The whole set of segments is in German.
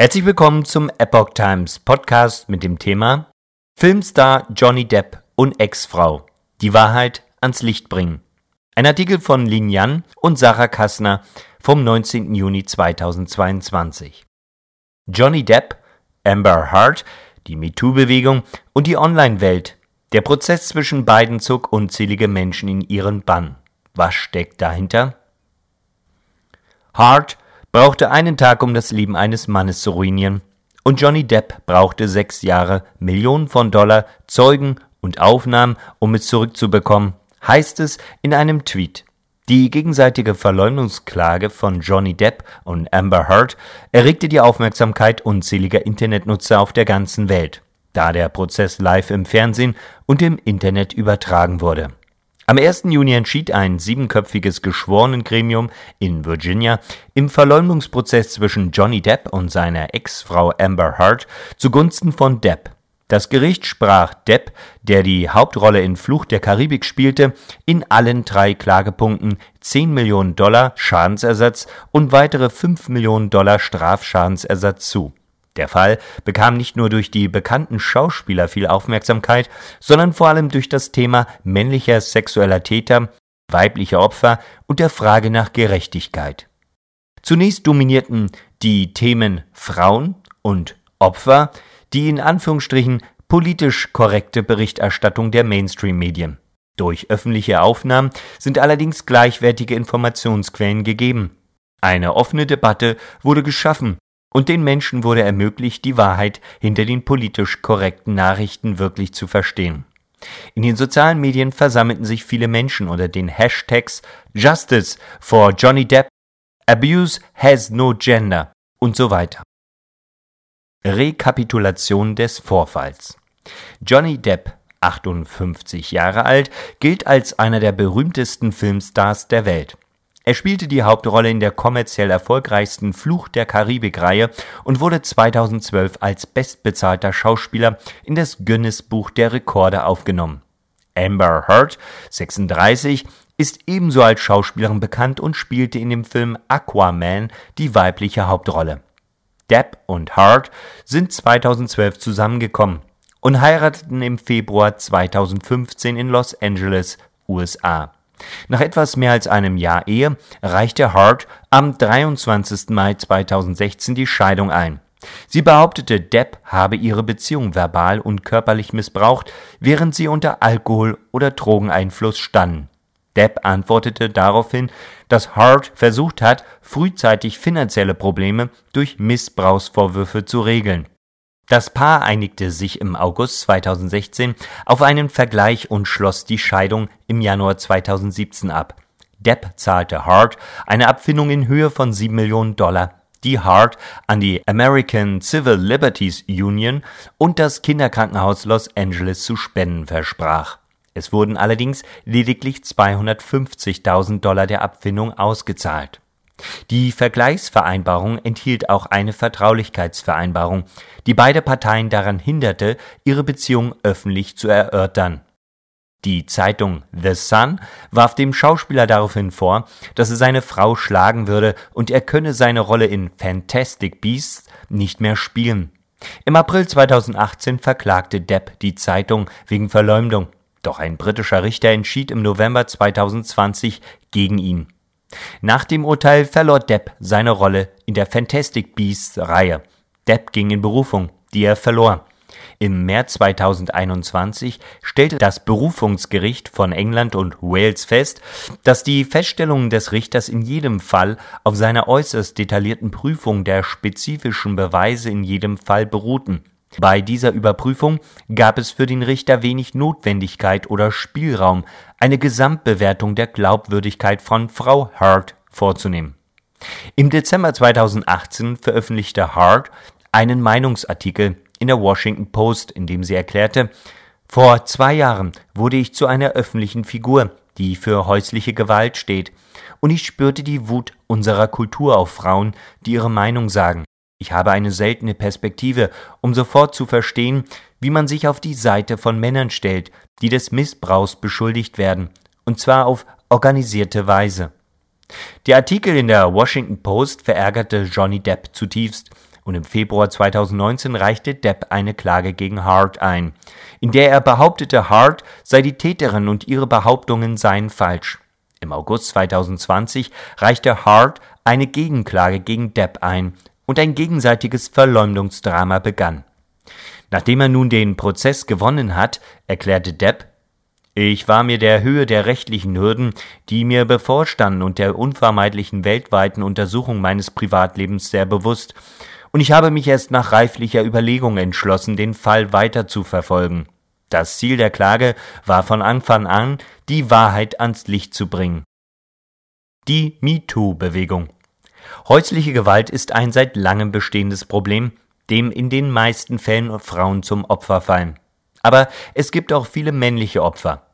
Herzlich willkommen zum Epoch Times Podcast mit dem Thema Filmstar Johnny Depp und Ex-Frau. Die Wahrheit ans Licht bringen. Ein Artikel von Lin Yan und Sarah Kassner vom 19. Juni 2022. Johnny Depp, Amber Hart, die MeToo-Bewegung und die Online-Welt. Der Prozess zwischen beiden zog unzählige Menschen in ihren Bann. Was steckt dahinter? Hart brauchte einen Tag, um das Leben eines Mannes zu ruinieren. Und Johnny Depp brauchte sechs Jahre, Millionen von Dollar, Zeugen und Aufnahmen, um es zurückzubekommen, heißt es in einem Tweet. Die gegenseitige Verleumdungsklage von Johnny Depp und Amber Heard erregte die Aufmerksamkeit unzähliger Internetnutzer auf der ganzen Welt, da der Prozess live im Fernsehen und im Internet übertragen wurde. Am 1. Juni entschied ein siebenköpfiges Geschworenengremium in Virginia im Verleumdungsprozess zwischen Johnny Depp und seiner Ex-Frau Amber Heard zugunsten von Depp. Das Gericht sprach Depp, der die Hauptrolle in Flucht der Karibik spielte, in allen drei Klagepunkten 10 Millionen Dollar Schadensersatz und weitere 5 Millionen Dollar Strafschadensersatz zu. Der Fall bekam nicht nur durch die bekannten Schauspieler viel Aufmerksamkeit, sondern vor allem durch das Thema männlicher sexueller Täter, weiblicher Opfer und der Frage nach Gerechtigkeit. Zunächst dominierten die Themen Frauen und Opfer, die in Anführungsstrichen politisch korrekte Berichterstattung der Mainstream-Medien. Durch öffentliche Aufnahmen sind allerdings gleichwertige Informationsquellen gegeben. Eine offene Debatte wurde geschaffen und den Menschen wurde ermöglicht, die Wahrheit hinter den politisch korrekten Nachrichten wirklich zu verstehen. In den sozialen Medien versammelten sich viele Menschen unter den Hashtags Justice for Johnny Depp, Abuse has no gender und so weiter. Rekapitulation des Vorfalls. Johnny Depp, 58 Jahre alt, gilt als einer der berühmtesten Filmstars der Welt. Er spielte die Hauptrolle in der kommerziell erfolgreichsten Fluch der Karibik-Reihe und wurde 2012 als bestbezahlter Schauspieler in das Guinness-Buch der Rekorde aufgenommen. Amber Heard, 36, ist ebenso als Schauspielerin bekannt und spielte in dem Film Aquaman die weibliche Hauptrolle. Depp und Hart sind 2012 zusammengekommen und heirateten im Februar 2015 in Los Angeles, USA. Nach etwas mehr als einem Jahr Ehe reichte Hart am 23. Mai 2016 die Scheidung ein. Sie behauptete, Depp habe ihre Beziehung verbal und körperlich missbraucht, während sie unter Alkohol- oder Drogeneinfluss standen. Depp antwortete daraufhin, dass Hart versucht hat, frühzeitig finanzielle Probleme durch Missbrauchsvorwürfe zu regeln. Das Paar einigte sich im August 2016 auf einen Vergleich und schloss die Scheidung im Januar 2017 ab. Depp zahlte Hart eine Abfindung in Höhe von 7 Millionen Dollar, die Hart an die American Civil Liberties Union und das Kinderkrankenhaus Los Angeles zu spenden versprach. Es wurden allerdings lediglich 250.000 Dollar der Abfindung ausgezahlt. Die Vergleichsvereinbarung enthielt auch eine Vertraulichkeitsvereinbarung, die beide Parteien daran hinderte, ihre Beziehung öffentlich zu erörtern. Die Zeitung The Sun warf dem Schauspieler daraufhin vor, dass er seine Frau schlagen würde und er könne seine Rolle in Fantastic Beasts nicht mehr spielen. Im April 2018 verklagte Depp die Zeitung wegen Verleumdung, doch ein britischer Richter entschied im November 2020 gegen ihn. Nach dem Urteil verlor Depp seine Rolle in der Fantastic Beasts Reihe. Depp ging in Berufung, die er verlor. Im März 2021 stellte das Berufungsgericht von England und Wales fest, dass die Feststellungen des Richters in jedem Fall auf seiner äußerst detaillierten Prüfung der spezifischen Beweise in jedem Fall beruhten. Bei dieser Überprüfung gab es für den Richter wenig Notwendigkeit oder Spielraum, eine Gesamtbewertung der Glaubwürdigkeit von Frau Hart vorzunehmen. Im Dezember 2018 veröffentlichte Hart einen Meinungsartikel in der Washington Post, in dem sie erklärte, vor zwei Jahren wurde ich zu einer öffentlichen Figur, die für häusliche Gewalt steht, und ich spürte die Wut unserer Kultur auf Frauen, die ihre Meinung sagen. Ich habe eine seltene Perspektive, um sofort zu verstehen, wie man sich auf die Seite von Männern stellt, die des Missbrauchs beschuldigt werden, und zwar auf organisierte Weise. Der Artikel in der Washington Post verärgerte Johnny Depp zutiefst, und im Februar 2019 reichte Depp eine Klage gegen Hart ein, in der er behauptete, Hart sei die Täterin und ihre Behauptungen seien falsch. Im August 2020 reichte Hart eine Gegenklage gegen Depp ein und ein gegenseitiges Verleumdungsdrama begann. Nachdem er nun den Prozess gewonnen hat, erklärte Depp, ich war mir der Höhe der rechtlichen Hürden, die mir bevorstanden und der unvermeidlichen weltweiten Untersuchung meines Privatlebens sehr bewusst, und ich habe mich erst nach reiflicher Überlegung entschlossen, den Fall weiter zu verfolgen. Das Ziel der Klage war von Anfang an, die Wahrheit ans Licht zu bringen. Die MeToo-Bewegung. Häusliche Gewalt ist ein seit langem bestehendes Problem, dem in den meisten Fällen Frauen zum Opfer fallen. Aber es gibt auch viele männliche Opfer.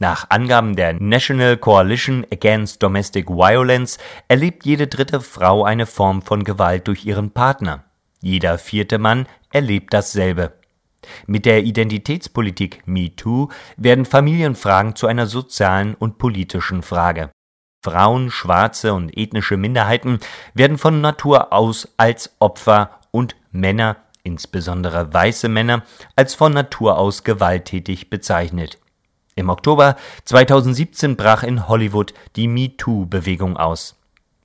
Nach Angaben der National Coalition Against Domestic Violence erlebt jede dritte Frau eine Form von Gewalt durch ihren Partner. Jeder vierte Mann erlebt dasselbe. Mit der Identitätspolitik MeToo werden Familienfragen zu einer sozialen und politischen Frage. Frauen, schwarze und ethnische Minderheiten werden von Natur aus als Opfer und Männer, insbesondere weiße Männer, als von Natur aus gewalttätig bezeichnet. Im Oktober 2017 brach in Hollywood die MeToo-Bewegung aus.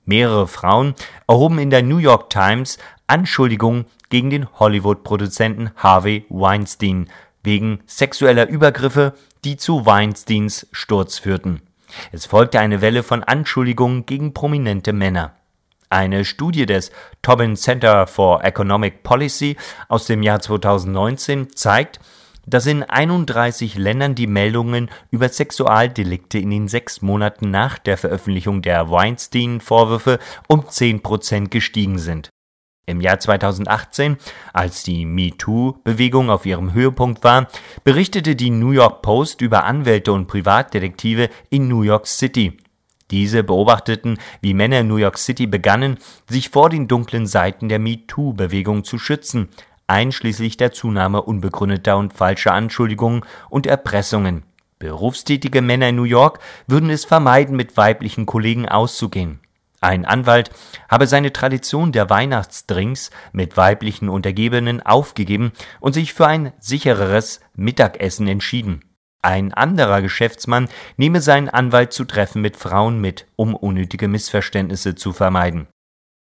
Mehrere Frauen erhoben in der New York Times Anschuldigungen gegen den Hollywood-Produzenten Harvey Weinstein wegen sexueller Übergriffe, die zu Weinsteins Sturz führten. Es folgte eine Welle von Anschuldigungen gegen prominente Männer. Eine Studie des Tobin Center for Economic Policy aus dem Jahr 2019 zeigt, dass in 31 Ländern die Meldungen über Sexualdelikte in den sechs Monaten nach der Veröffentlichung der Weinstein-Vorwürfe um 10 Prozent gestiegen sind. Im Jahr 2018, als die MeToo-Bewegung auf ihrem Höhepunkt war, berichtete die New York Post über Anwälte und Privatdetektive in New York City. Diese beobachteten, wie Männer in New York City begannen, sich vor den dunklen Seiten der MeToo-Bewegung zu schützen, einschließlich der Zunahme unbegründeter und falscher Anschuldigungen und Erpressungen. Berufstätige Männer in New York würden es vermeiden, mit weiblichen Kollegen auszugehen. Ein Anwalt habe seine Tradition der Weihnachtsdrinks mit weiblichen Untergebenen aufgegeben und sich für ein sichereres Mittagessen entschieden. Ein anderer Geschäftsmann nehme seinen Anwalt zu Treffen mit Frauen mit, um unnötige Missverständnisse zu vermeiden.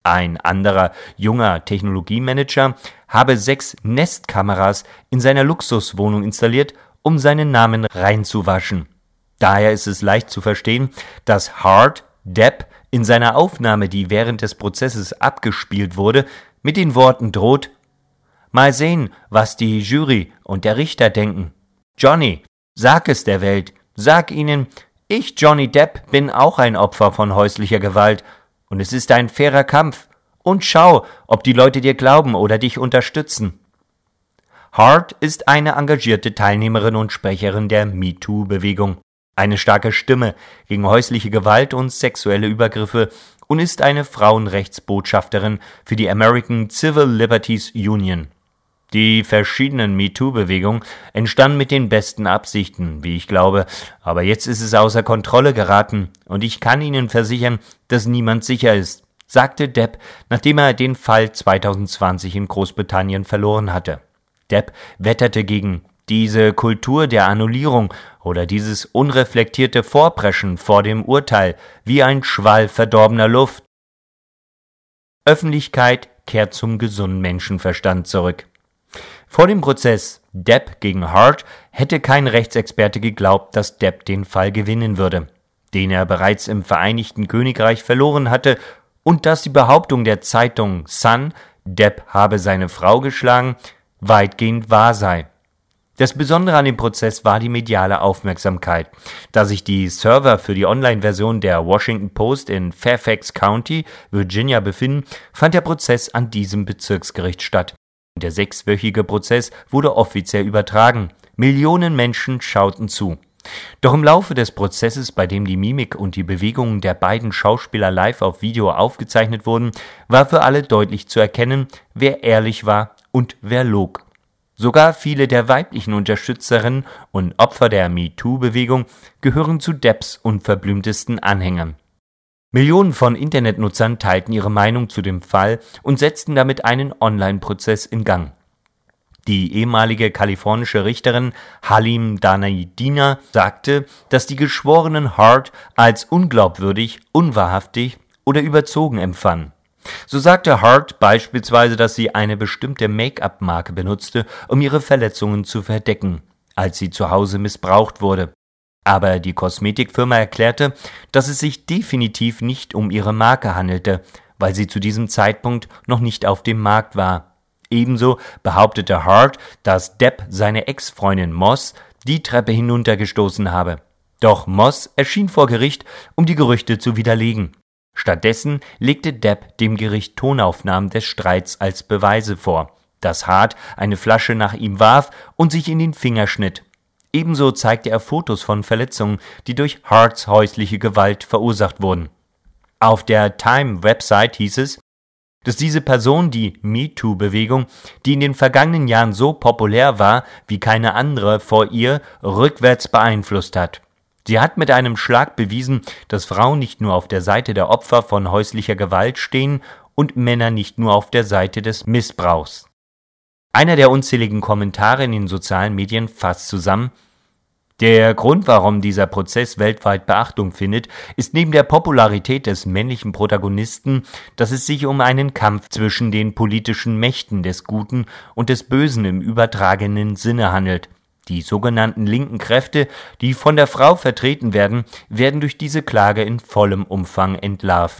Ein anderer junger Technologiemanager habe sechs Nestkameras in seiner Luxuswohnung installiert, um seinen Namen reinzuwaschen. Daher ist es leicht zu verstehen, dass Hart Depp in seiner Aufnahme, die während des Prozesses abgespielt wurde, mit den Worten droht Mal sehen, was die Jury und der Richter denken. Johnny, sag es der Welt, sag ihnen, ich, Johnny Depp, bin auch ein Opfer von häuslicher Gewalt und es ist ein fairer Kampf. Und schau, ob die Leute dir glauben oder dich unterstützen. Hart ist eine engagierte Teilnehmerin und Sprecherin der MeToo-Bewegung, eine starke Stimme gegen häusliche Gewalt und sexuelle Übergriffe und ist eine Frauenrechtsbotschafterin für die American Civil Liberties Union. Die verschiedenen MeToo-Bewegungen entstanden mit den besten Absichten, wie ich glaube, aber jetzt ist es außer Kontrolle geraten und ich kann Ihnen versichern, dass niemand sicher ist, sagte Depp, nachdem er den Fall 2020 in Großbritannien verloren hatte. Depp wetterte gegen diese Kultur der Annullierung oder dieses unreflektierte Vorpreschen vor dem Urteil wie ein Schwall verdorbener Luft. Öffentlichkeit kehrt zum gesunden Menschenverstand zurück. Vor dem Prozess Depp gegen Hart hätte kein Rechtsexperte geglaubt, dass Depp den Fall gewinnen würde, den er bereits im Vereinigten Königreich verloren hatte, und dass die Behauptung der Zeitung Sun, Depp habe seine Frau geschlagen, weitgehend wahr sei. Das Besondere an dem Prozess war die mediale Aufmerksamkeit. Da sich die Server für die Online-Version der Washington Post in Fairfax County, Virginia befinden, fand der Prozess an diesem Bezirksgericht statt. Der sechswöchige Prozess wurde offiziell übertragen. Millionen Menschen schauten zu. Doch im Laufe des Prozesses, bei dem die Mimik und die Bewegungen der beiden Schauspieler live auf Video aufgezeichnet wurden, war für alle deutlich zu erkennen, wer ehrlich war und wer log. Sogar viele der weiblichen Unterstützerinnen und Opfer der MeToo-Bewegung gehören zu Depps unverblümtesten Anhängern. Millionen von Internetnutzern teilten ihre Meinung zu dem Fall und setzten damit einen Online-Prozess in Gang. Die ehemalige kalifornische Richterin Halim Danaidina sagte, dass die Geschworenen Hart als unglaubwürdig, unwahrhaftig oder überzogen empfanden. So sagte Hart beispielsweise, dass sie eine bestimmte Make-up-Marke benutzte, um ihre Verletzungen zu verdecken, als sie zu Hause missbraucht wurde. Aber die Kosmetikfirma erklärte, dass es sich definitiv nicht um ihre Marke handelte, weil sie zu diesem Zeitpunkt noch nicht auf dem Markt war. Ebenso behauptete Hart, dass Depp seine Ex-Freundin Moss die Treppe hinuntergestoßen habe. Doch Moss erschien vor Gericht, um die Gerüchte zu widerlegen. Stattdessen legte Depp dem Gericht Tonaufnahmen des Streits als Beweise vor, dass Hart eine Flasche nach ihm warf und sich in den Finger schnitt. Ebenso zeigte er Fotos von Verletzungen, die durch Harts häusliche Gewalt verursacht wurden. Auf der Time-Website hieß es, dass diese Person die MeToo-Bewegung, die in den vergangenen Jahren so populär war wie keine andere vor ihr, rückwärts beeinflusst hat. Sie hat mit einem Schlag bewiesen, dass Frauen nicht nur auf der Seite der Opfer von häuslicher Gewalt stehen und Männer nicht nur auf der Seite des Missbrauchs. Einer der unzähligen Kommentare in den sozialen Medien fasst zusammen, der Grund, warum dieser Prozess weltweit Beachtung findet, ist neben der Popularität des männlichen Protagonisten, dass es sich um einen Kampf zwischen den politischen Mächten des Guten und des Bösen im übertragenen Sinne handelt. Die sogenannten linken Kräfte, die von der Frau vertreten werden, werden durch diese Klage in vollem Umfang entlarvt